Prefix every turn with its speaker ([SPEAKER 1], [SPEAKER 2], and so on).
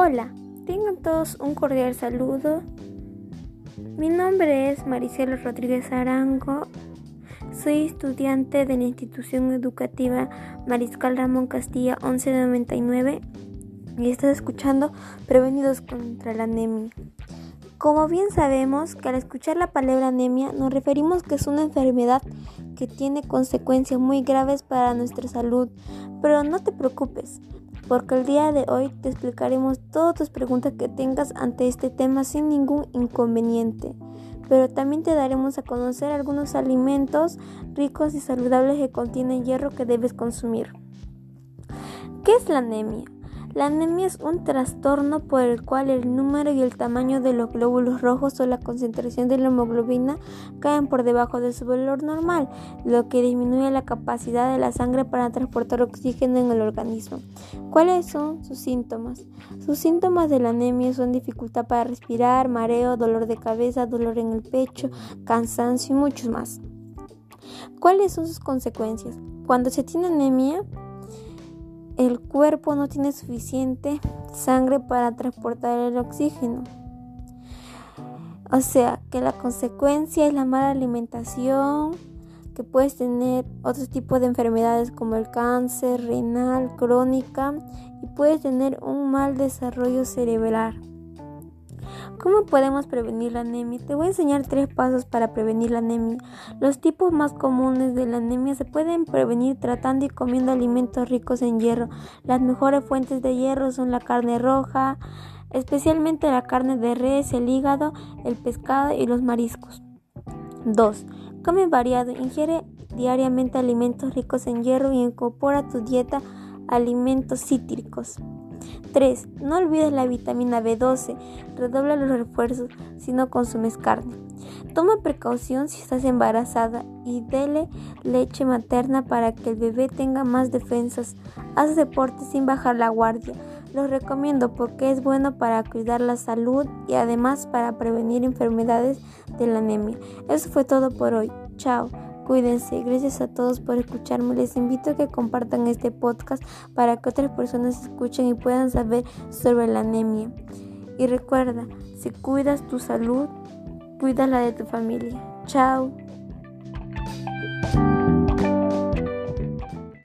[SPEAKER 1] Hola, tengan todos un cordial saludo. Mi nombre es Maricela Rodríguez Arango. Soy estudiante de la institución educativa Mariscal Ramón Castilla 1199 y estás escuchando Prevenidos contra la anemia. Como bien sabemos que al escuchar la palabra anemia nos referimos que es una enfermedad que tiene consecuencias muy graves para nuestra salud, pero no te preocupes, porque el día de hoy te explicaremos todas tus preguntas que tengas ante este tema sin ningún inconveniente. Pero también te daremos a conocer algunos alimentos ricos y saludables que contienen hierro que debes consumir. ¿Qué es la anemia? La anemia es un trastorno por el cual el número y el tamaño de los glóbulos rojos o la concentración de la hemoglobina caen por debajo de su valor normal, lo que disminuye la capacidad de la sangre para transportar oxígeno en el organismo. ¿Cuáles son sus síntomas? Sus síntomas de la anemia son dificultad para respirar, mareo, dolor de cabeza, dolor en el pecho, cansancio y muchos más. ¿Cuáles son sus consecuencias? Cuando se tiene anemia, el cuerpo no tiene suficiente sangre para transportar el oxígeno. O sea que la consecuencia es la mala alimentación, que puedes tener otros tipos de enfermedades como el cáncer renal, crónica y puedes tener un mal desarrollo cerebral. ¿Cómo podemos prevenir la anemia? Te voy a enseñar tres pasos para prevenir la anemia. Los tipos más comunes de la anemia se pueden prevenir tratando y comiendo alimentos ricos en hierro. Las mejores fuentes de hierro son la carne roja, especialmente la carne de res, el hígado, el pescado y los mariscos. 2. Come variado, ingiere diariamente alimentos ricos en hierro y incorpora a tu dieta alimentos cítricos. 3. No olvides la vitamina B12. Redobla los refuerzos si no consumes carne. Toma precaución si estás embarazada y dele leche materna para que el bebé tenga más defensas. Haz deporte sin bajar la guardia. Lo recomiendo porque es bueno para cuidar la salud y además para prevenir enfermedades de la anemia. Eso fue todo por hoy. Chao. Cuídense, gracias a todos por escucharme. Les invito a que compartan este podcast para que otras personas escuchen y puedan saber sobre la anemia. Y recuerda, si cuidas tu salud, cuida la de tu familia. Chao.